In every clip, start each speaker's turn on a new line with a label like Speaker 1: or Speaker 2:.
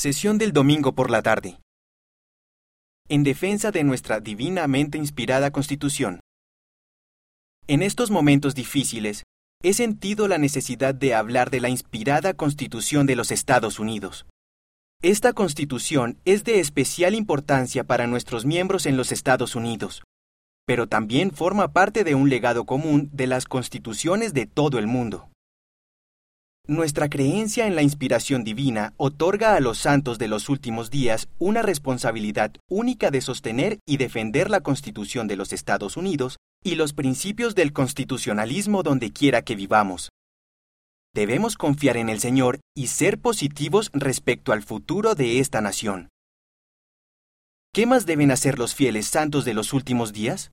Speaker 1: Sesión del domingo por la tarde. En defensa de nuestra divinamente inspirada Constitución. En estos momentos difíciles, he sentido la necesidad de hablar de la inspirada Constitución de los Estados Unidos. Esta Constitución es de especial importancia para nuestros miembros en los Estados Unidos, pero también forma parte de un legado común de las constituciones de todo el mundo. Nuestra creencia en la inspiración divina otorga a los santos de los últimos días una responsabilidad única de sostener y defender la Constitución de los Estados Unidos y los principios del constitucionalismo donde quiera que vivamos. Debemos confiar en el Señor y ser positivos respecto al futuro de esta nación. ¿Qué más deben hacer los fieles santos de los últimos días?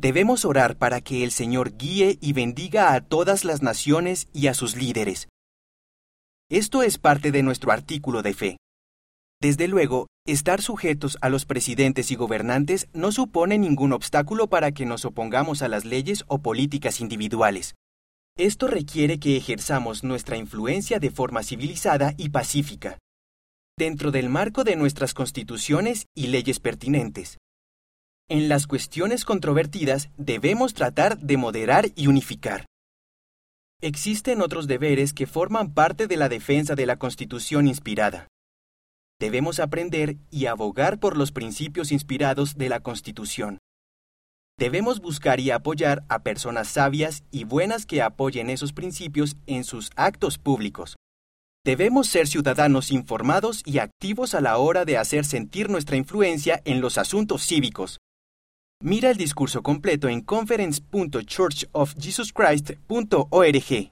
Speaker 1: Debemos orar para que el Señor guíe y bendiga a todas las naciones y a sus líderes. Esto es parte de nuestro artículo de fe. Desde luego, estar sujetos a los presidentes y gobernantes no supone ningún obstáculo para que nos opongamos a las leyes o políticas individuales. Esto requiere que ejerzamos nuestra influencia de forma civilizada y pacífica, dentro del marco de nuestras constituciones y leyes pertinentes. En las cuestiones controvertidas debemos tratar de moderar y unificar. Existen otros deberes que forman parte de la defensa de la Constitución inspirada. Debemos aprender y abogar por los principios inspirados de la Constitución. Debemos buscar y apoyar a personas sabias y buenas que apoyen esos principios en sus actos públicos. Debemos ser ciudadanos informados y activos a la hora de hacer sentir nuestra influencia en los asuntos cívicos. Mira el discurso completo en conference.churchofjesuschrist.org.